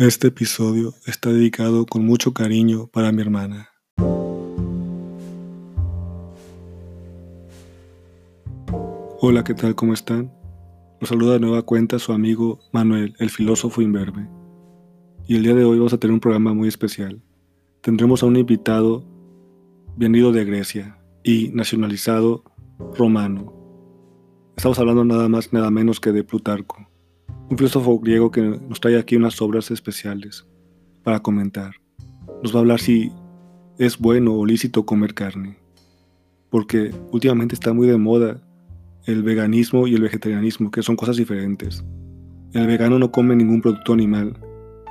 Este episodio está dedicado con mucho cariño para mi hermana. Hola, ¿qué tal? ¿Cómo están? Los saluda de nueva cuenta su amigo Manuel, el filósofo imberbe. Y el día de hoy vamos a tener un programa muy especial. Tendremos a un invitado venido de Grecia y nacionalizado romano. Estamos hablando nada más, nada menos que de Plutarco un filósofo griego que nos trae aquí unas obras especiales para comentar. Nos va a hablar si es bueno o lícito comer carne, porque últimamente está muy de moda el veganismo y el vegetarianismo, que son cosas diferentes. El vegano no come ningún producto animal,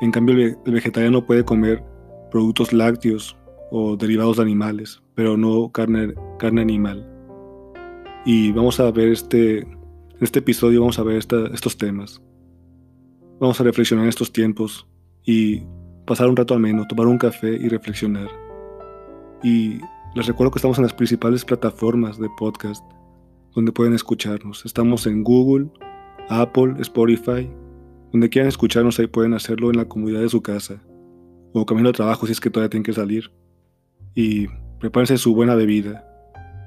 en cambio el vegetariano puede comer productos lácteos o derivados de animales, pero no carne, animal. Y vamos a ver este, en este episodio vamos a ver estos temas. Vamos a reflexionar en estos tiempos y pasar un rato al menos, tomar un café y reflexionar. Y les recuerdo que estamos en las principales plataformas de podcast donde pueden escucharnos. Estamos en Google, Apple, Spotify. Donde quieran escucharnos ahí pueden hacerlo en la comunidad de su casa o camino de trabajo si es que todavía tienen que salir. Y prepárense su buena bebida.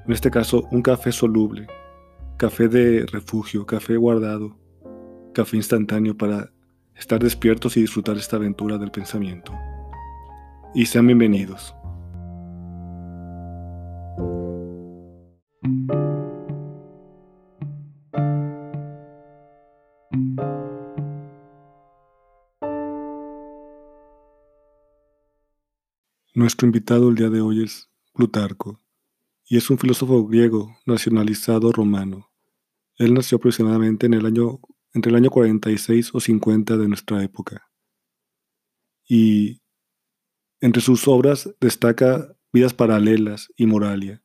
En este caso, un café soluble, café de refugio, café guardado, café instantáneo para estar despiertos y disfrutar esta aventura del pensamiento. Y sean bienvenidos. Nuestro invitado el día de hoy es Plutarco, y es un filósofo griego nacionalizado romano. Él nació aproximadamente en el año entre el año 46 o 50 de nuestra época. Y entre sus obras destaca Vidas Paralelas y Moralia.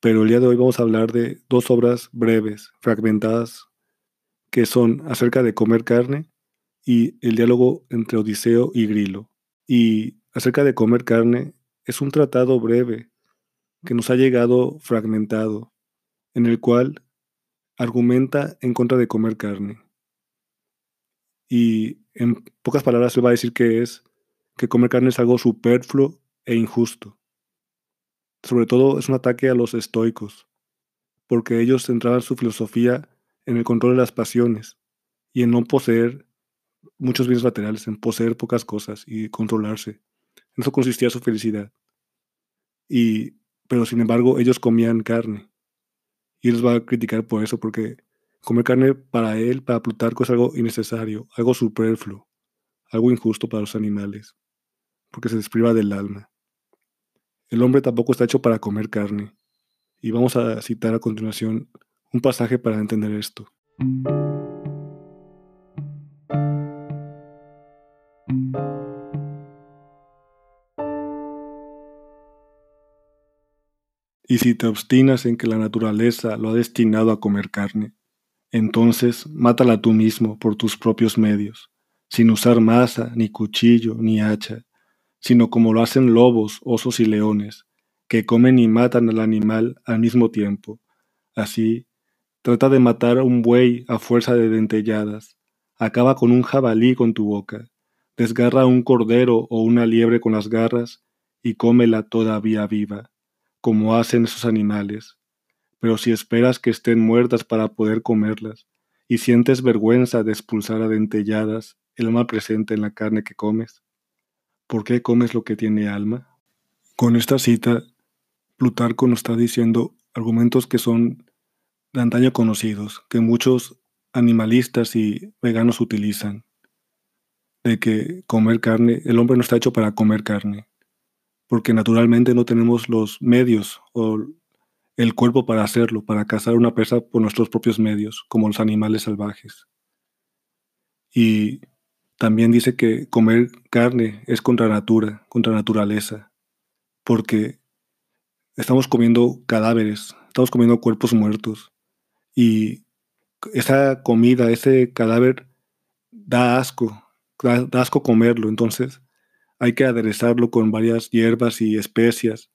Pero el día de hoy vamos a hablar de dos obras breves, fragmentadas, que son acerca de comer carne y el diálogo entre Odiseo y Grilo. Y acerca de comer carne es un tratado breve que nos ha llegado fragmentado, en el cual argumenta en contra de comer carne. Y en pocas palabras le va a decir que es que comer carne es algo superfluo e injusto. Sobre todo es un ataque a los estoicos, porque ellos centraban su filosofía en el control de las pasiones y en no poseer muchos bienes materiales, en poseer pocas cosas y controlarse. En eso consistía su felicidad. Y, pero sin embargo, ellos comían carne. Y les va a criticar por eso, porque Comer carne para él, para Plutarco, es algo innecesario, algo superfluo, algo injusto para los animales, porque se despriva del alma. El hombre tampoco está hecho para comer carne. Y vamos a citar a continuación un pasaje para entender esto. Y si te obstinas en que la naturaleza lo ha destinado a comer carne, entonces mátala tú mismo por tus propios medios, sin usar masa, ni cuchillo, ni hacha, sino como lo hacen lobos, osos y leones, que comen y matan al animal al mismo tiempo. Así, trata de matar a un buey a fuerza de dentelladas, acaba con un jabalí con tu boca, desgarra un cordero o una liebre con las garras y cómela todavía viva, como hacen esos animales pero si esperas que estén muertas para poder comerlas, y sientes vergüenza de expulsar a dentelladas el mal presente en la carne que comes, ¿por qué comes lo que tiene alma? Con esta cita, Plutarco nos está diciendo argumentos que son de antaño conocidos, que muchos animalistas y veganos utilizan, de que comer carne, el hombre no está hecho para comer carne, porque naturalmente no tenemos los medios o el cuerpo para hacerlo, para cazar una presa por nuestros propios medios, como los animales salvajes. Y también dice que comer carne es contra natura, contra naturaleza, porque estamos comiendo cadáveres, estamos comiendo cuerpos muertos, y esa comida, ese cadáver, da asco, da, asco comerlo, entonces hay que aderezarlo con varias hierbas y especias,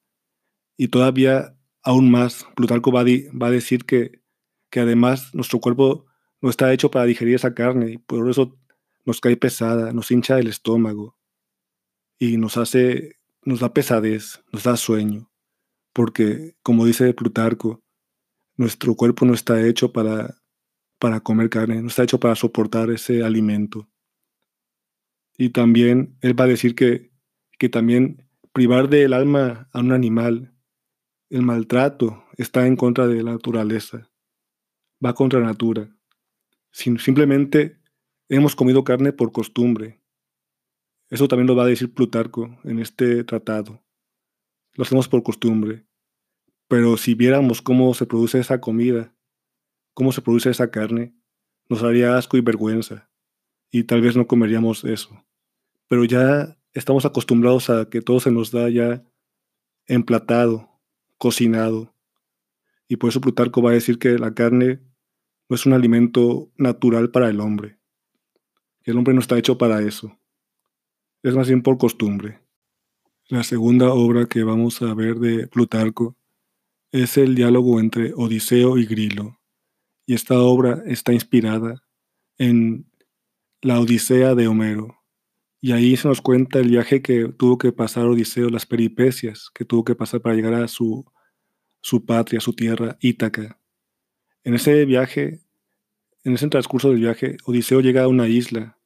y todavía aún más, Plutarco va, a decir que, que además nuestro cuerpo no está hecho para digerir esa carne y por eso nos cae pesada, nos hincha el estómago y nos hace, nos da pesadez, nos da sueño, porque como dice Plutarco, nuestro cuerpo no está hecho para, para comer carne, no está hecho para soportar ese alimento. Y también él va a decir que, que también privar del alma a un animal, el maltrato está en contra de la naturaleza, va contra la natura. simplemente hemos comido carne por costumbre. Eso también lo va a decir Plutarco en este tratado. Lo hacemos por costumbre. Pero si viéramos cómo se produce esa comida, cómo se produce esa carne, nos haría asco y vergüenza. Y tal vez no comeríamos eso. Pero ya estamos acostumbrados a que todo se nos da ya emplatado, cocinado. Y por eso Plutarco va a decir que la carne no es un alimento natural para el hombre. El hombre no está hecho para eso. Es más bien por costumbre. La segunda obra que vamos a ver de Plutarco es el diálogo entre Odiseo y Grilo. Y esta obra está inspirada en la Odisea de Homero. Y ahí se nos cuenta el viaje que tuvo que pasar Odiseo, las peripecias que tuvo que pasar para llegar a su, su patria, su tierra, Ítaca. En ese viaje en ese transcurso del viaje, Odiseo llega a una isla,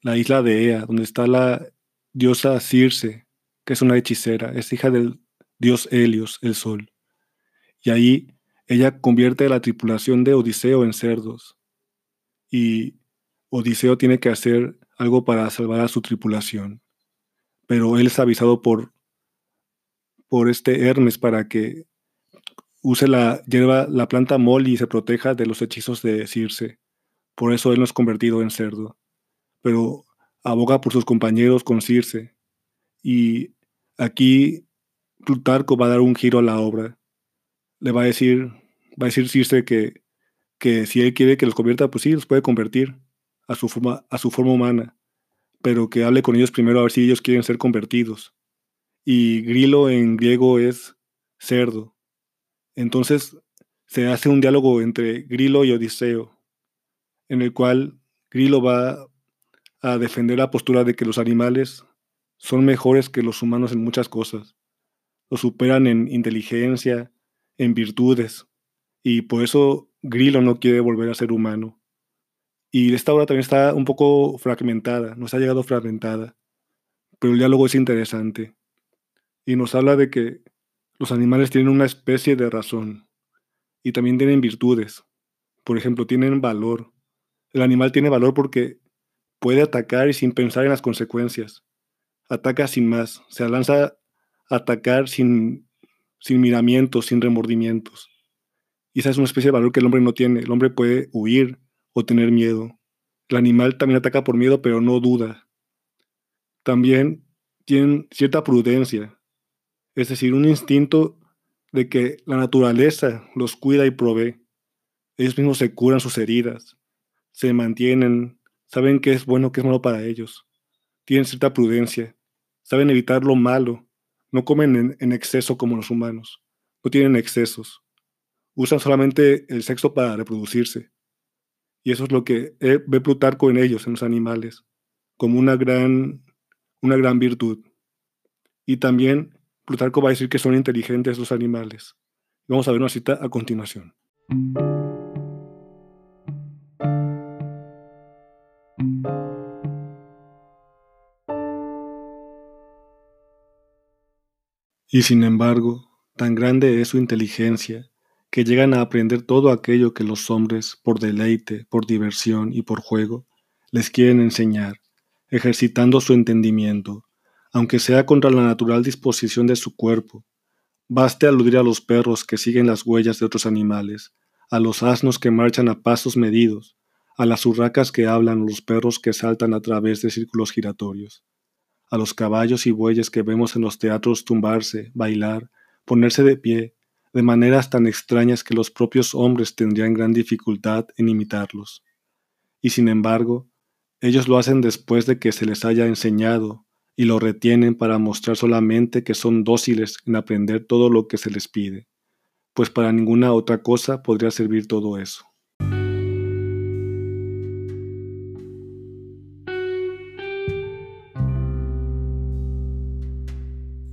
la isla de Ea, donde está la diosa Circe, que es una hechicera, es hija del dios Helios, el sol. Y ahí ella convierte a la tripulación de Odiseo en cerdos. Y Odiseo tiene que hacer algo para salvar a su tripulación. Pero él es avisado por, por este Hermes para que use la hierba, la planta Molly y se proteja de los hechizos de Circe. Por eso él no es convertido en cerdo. Pero aboga por sus compañeros con Circe. Y aquí Plutarco va a dar un giro a la obra. Le va a decir, va a decir Circe que, que si él quiere que los convierta, pues sí, los puede convertir a su forma, a su forma humana. Pero que hable con ellos primero a ver si ellos quieren ser convertidos. Y grilo en griego es cerdo. Entonces se hace un diálogo entre Grilo y Odiseo, en el cual Grilo va a defender la postura de que los animales son mejores que los humanos en muchas cosas. Los superan en inteligencia, en virtudes, y por eso Grilo no quiere volver a ser humano. Y esta obra también está un poco fragmentada, nos ha llegado fragmentada, pero el diálogo es interesante. Y nos habla de que los animales tienen una especie de razón y también tienen virtudes. Por ejemplo, tienen valor. El animal tiene valor porque puede atacar y sin pensar en las consecuencias. Ataca sin más, se lanza a atacar sin, sin miramientos, sin remordimientos. Y esa es una especie de valor que el hombre no tiene. El hombre puede huir o tener miedo. El animal también ataca por miedo, pero no duda. También tienen cierta prudencia es decir, un instinto de que la naturaleza los cuida y provee. Ellos mismos se curan sus heridas, se mantienen, saben qué es bueno, qué es malo para ellos, tienen cierta prudencia, saben evitar lo malo, no comen en, exceso como los humanos, no tienen excesos, usan solamente el sexo para reproducirse. Y eso es lo que ve Plutarco en ellos, en los animales, como una gran, una gran virtud. Y también Plutarco va a decir que son inteligentes los animales. Vamos a ver una cita a continuación. Y sin embargo, tan grande es su inteligencia que llegan a aprender todo aquello que los hombres, por deleite, por diversión y por juego, les quieren enseñar, ejercitando su entendimiento, aunque sea contra la natural disposición de su cuerpo. Baste aludir a los perros que siguen las huellas de otros animales, a los asnos que marchan a pasos medidos, a las urracas que hablan, a los perros que saltan a través de círculos giratorios, a los caballos y bueyes que vemos en los teatros tumbarse, bailar, ponerse de pie, de maneras tan extrañas que los propios hombres tendrían gran dificultad en imitarlos. Y sin embargo, ellos lo hacen después de que se les haya enseñado y lo retienen para mostrar solamente que son dóciles en aprender todo lo que se les pide, pues para ninguna otra cosa podría servir todo eso.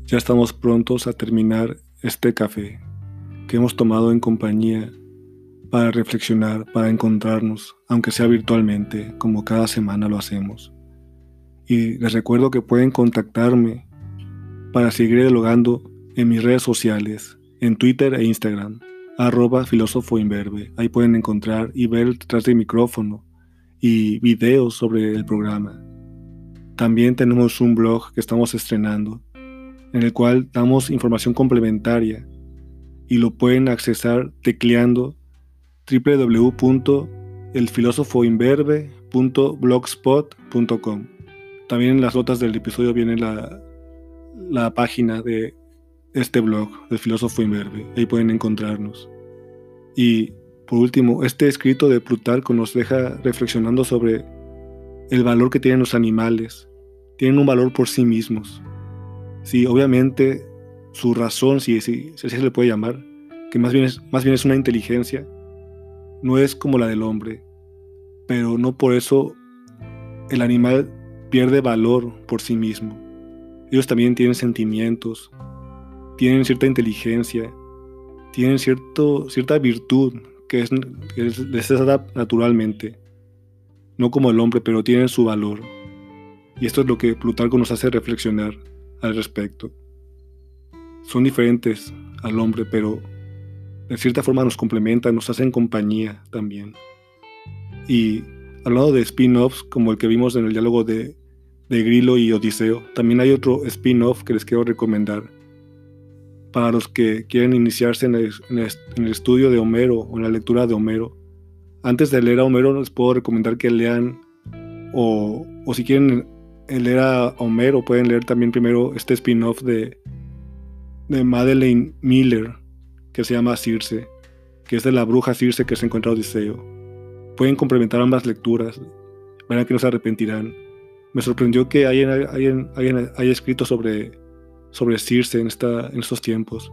Ya estamos prontos a terminar este café que hemos tomado en compañía para reflexionar, para encontrarnos, aunque sea virtualmente, como cada semana lo hacemos. Y les recuerdo que pueden contactarme para seguir dialogando en mis redes sociales, en Twitter e Instagram, arroba Ahí pueden encontrar y ver detrás del micrófono y videos sobre el programa. También tenemos un blog que estamos estrenando, en el cual damos información complementaria y lo pueden accesar tecleando www.elfilosofoinverbe.blogspot.com. También en las notas del episodio viene la, la página de este blog del filósofo Inverbe. Ahí pueden encontrarnos. Y por último, este escrito de Plutarco nos deja reflexionando sobre el valor que tienen los animales. Tienen un valor por sí mismos. Sí, obviamente su razón, si, si, si se le puede llamar, que más bien, es, más bien es una inteligencia, no es como la del hombre, pero no por eso el animal pierde valor por sí mismo. Ellos también tienen sentimientos, tienen cierta inteligencia, tienen cierto, cierta virtud que, es, que les naturalmente, no como el hombre, pero tienen su valor. Y esto es lo que Plutarco nos hace reflexionar al respecto. Son diferentes al hombre, pero de cierta forma nos complementan, nos hacen compañía también. Y hablando de spin-offs, como el que vimos en el diálogo de, de Grilo y Odiseo, también hay otro spin-off que les quiero recomendar para los que quieren iniciarse en el, estudio de Homero o en la lectura de Homero. Antes de leer a Homero les puedo recomendar que lean o, si quieren leer a Homero pueden leer también primero este spin-off de, de Madeleine Miller que se llama Circe, que es de la bruja Circe que se encuentra Odiseo. Pueden complementar ambas lecturas, verán que no se arrepentirán. Me sorprendió que alguien haya escrito sobre sobre Circe en, esta, en estos tiempos,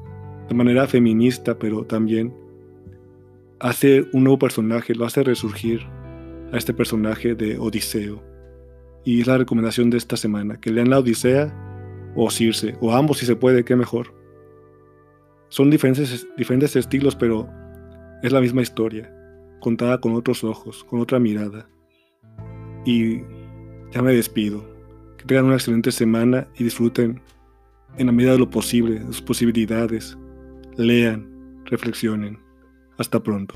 de manera feminista, pero también hace un nuevo personaje, lo hace resurgir a este personaje de Odiseo. Y es la recomendación de esta semana, que lean la Odisea o Circe, o ambos si se puede, qué mejor. Son diferentes, diferentes estilos, pero es la misma historia, contada con otros ojos, con otra mirada. Y ya me despido. Que tengan una excelente semana y disfruten en la medida de lo posible, de sus posibilidades. Lean, reflexionen. Hasta pronto.